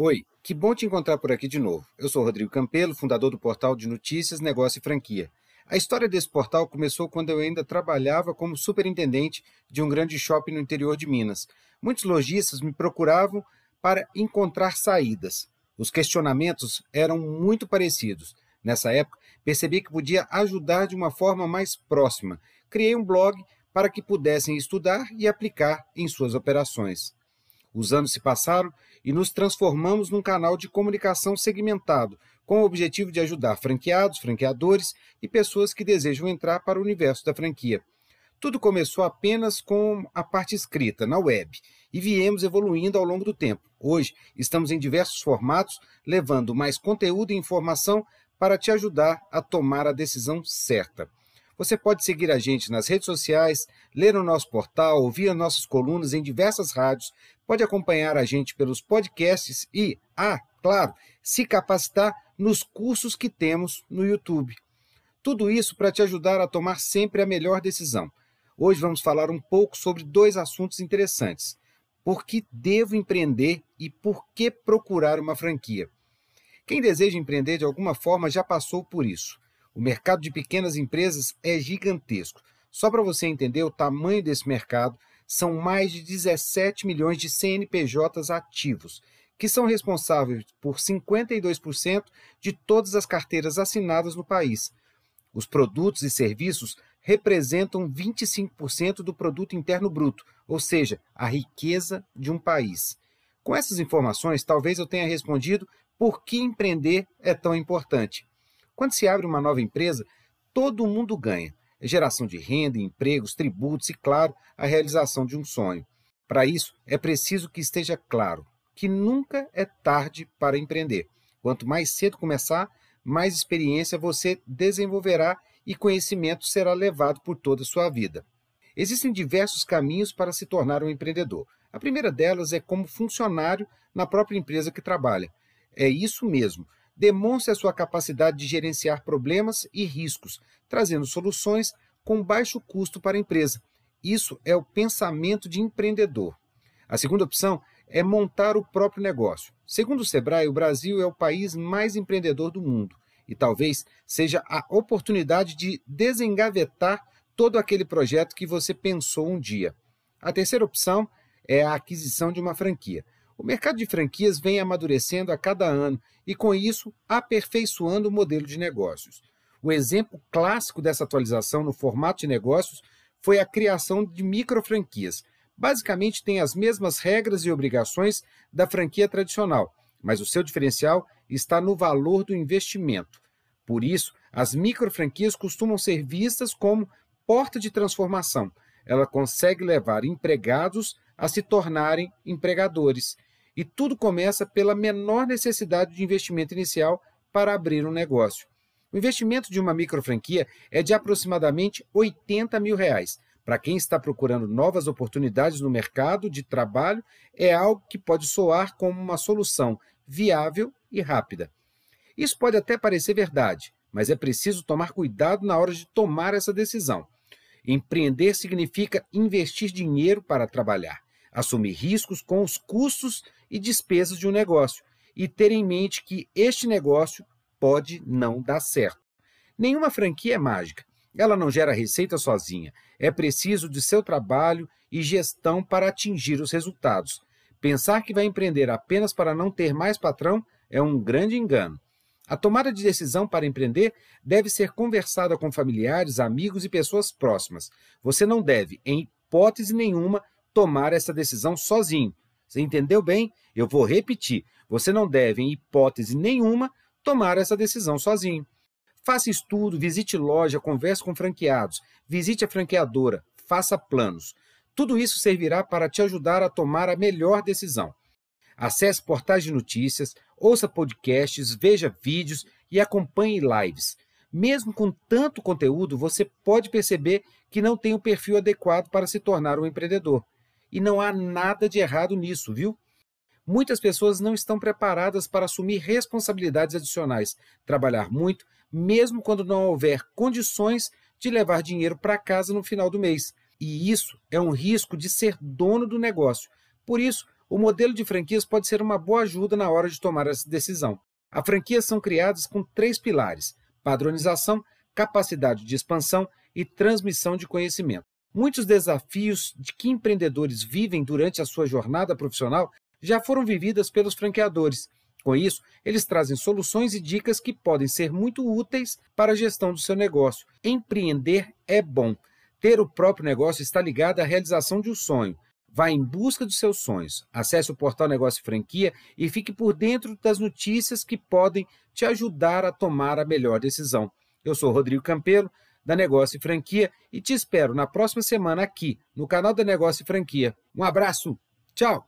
Oi, que bom te encontrar por aqui de novo. Eu sou Rodrigo Campelo, fundador do portal de notícias, negócio e franquia. A história desse portal começou quando eu ainda trabalhava como superintendente de um grande shopping no interior de Minas. Muitos lojistas me procuravam para encontrar saídas. Os questionamentos eram muito parecidos. Nessa época, percebi que podia ajudar de uma forma mais próxima. Criei um blog para que pudessem estudar e aplicar em suas operações. Os anos se passaram e nos transformamos num canal de comunicação segmentado, com o objetivo de ajudar franqueados, franqueadores e pessoas que desejam entrar para o universo da franquia. Tudo começou apenas com a parte escrita, na web, e viemos evoluindo ao longo do tempo. Hoje, estamos em diversos formatos, levando mais conteúdo e informação para te ajudar a tomar a decisão certa. Você pode seguir a gente nas redes sociais, ler o nosso portal, ouvir nossas colunas em diversas rádios, pode acompanhar a gente pelos podcasts e, ah, claro, se capacitar nos cursos que temos no YouTube. Tudo isso para te ajudar a tomar sempre a melhor decisão. Hoje vamos falar um pouco sobre dois assuntos interessantes. Por que devo empreender e por que procurar uma franquia? Quem deseja empreender de alguma forma já passou por isso. O mercado de pequenas empresas é gigantesco. Só para você entender o tamanho desse mercado, são mais de 17 milhões de CNPJs ativos, que são responsáveis por 52% de todas as carteiras assinadas no país. Os produtos e serviços representam 25% do produto interno bruto, ou seja, a riqueza de um país. Com essas informações, talvez eu tenha respondido por que empreender é tão importante. Quando se abre uma nova empresa, todo mundo ganha. Geração de renda, empregos, tributos e, claro, a realização de um sonho. Para isso, é preciso que esteja claro que nunca é tarde para empreender. Quanto mais cedo começar, mais experiência você desenvolverá e conhecimento será levado por toda a sua vida. Existem diversos caminhos para se tornar um empreendedor. A primeira delas é como funcionário na própria empresa que trabalha. É isso mesmo demonstre a sua capacidade de gerenciar problemas e riscos, trazendo soluções com baixo custo para a empresa. Isso é o pensamento de empreendedor. A segunda opção é montar o próprio negócio. Segundo o Sebrae, o Brasil é o país mais empreendedor do mundo e talvez seja a oportunidade de desengavetar todo aquele projeto que você pensou um dia. A terceira opção é a aquisição de uma franquia. O mercado de franquias vem amadurecendo a cada ano e, com isso, aperfeiçoando o modelo de negócios. O exemplo clássico dessa atualização no formato de negócios foi a criação de microfranquias. Basicamente, tem as mesmas regras e obrigações da franquia tradicional, mas o seu diferencial está no valor do investimento. Por isso, as microfranquias costumam ser vistas como porta de transformação. Ela consegue levar empregados a se tornarem empregadores e tudo começa pela menor necessidade de investimento inicial para abrir um negócio. O investimento de uma microfranquia é de aproximadamente 80 mil reais. Para quem está procurando novas oportunidades no mercado de trabalho, é algo que pode soar como uma solução viável e rápida. Isso pode até parecer verdade, mas é preciso tomar cuidado na hora de tomar essa decisão. Empreender significa investir dinheiro para trabalhar assumir riscos com os custos e despesas de um negócio e ter em mente que este negócio pode não dar certo. Nenhuma franquia é mágica. Ela não gera receita sozinha. É preciso de seu trabalho e gestão para atingir os resultados. Pensar que vai empreender apenas para não ter mais patrão é um grande engano. A tomada de decisão para empreender deve ser conversada com familiares, amigos e pessoas próximas. Você não deve, em hipótese nenhuma, tomar essa decisão sozinho. Você entendeu bem? Eu vou repetir. Você não deve, em hipótese nenhuma, tomar essa decisão sozinho. Faça estudo, visite loja, converse com franqueados, visite a franqueadora, faça planos. Tudo isso servirá para te ajudar a tomar a melhor decisão. Acesse portais de notícias, ouça podcasts, veja vídeos e acompanhe lives. Mesmo com tanto conteúdo, você pode perceber que não tem o perfil adequado para se tornar um empreendedor. E não há nada de errado nisso, viu? Muitas pessoas não estão preparadas para assumir responsabilidades adicionais, trabalhar muito, mesmo quando não houver condições de levar dinheiro para casa no final do mês. E isso é um risco de ser dono do negócio. Por isso, o modelo de franquias pode ser uma boa ajuda na hora de tomar essa decisão. As franquias são criadas com três pilares: padronização, capacidade de expansão e transmissão de conhecimento. Muitos desafios de que empreendedores vivem durante a sua jornada profissional já foram vividas pelos franqueadores. Com isso, eles trazem soluções e dicas que podem ser muito úteis para a gestão do seu negócio. Empreender é bom. Ter o próprio negócio está ligado à realização de um sonho. Vá em busca dos seus sonhos. Acesse o portal Negócio Franquia e fique por dentro das notícias que podem te ajudar a tomar a melhor decisão. Eu sou Rodrigo Campelo, da Negócio e Franquia, e te espero na próxima semana aqui, no canal da Negócio e Franquia. Um abraço, tchau!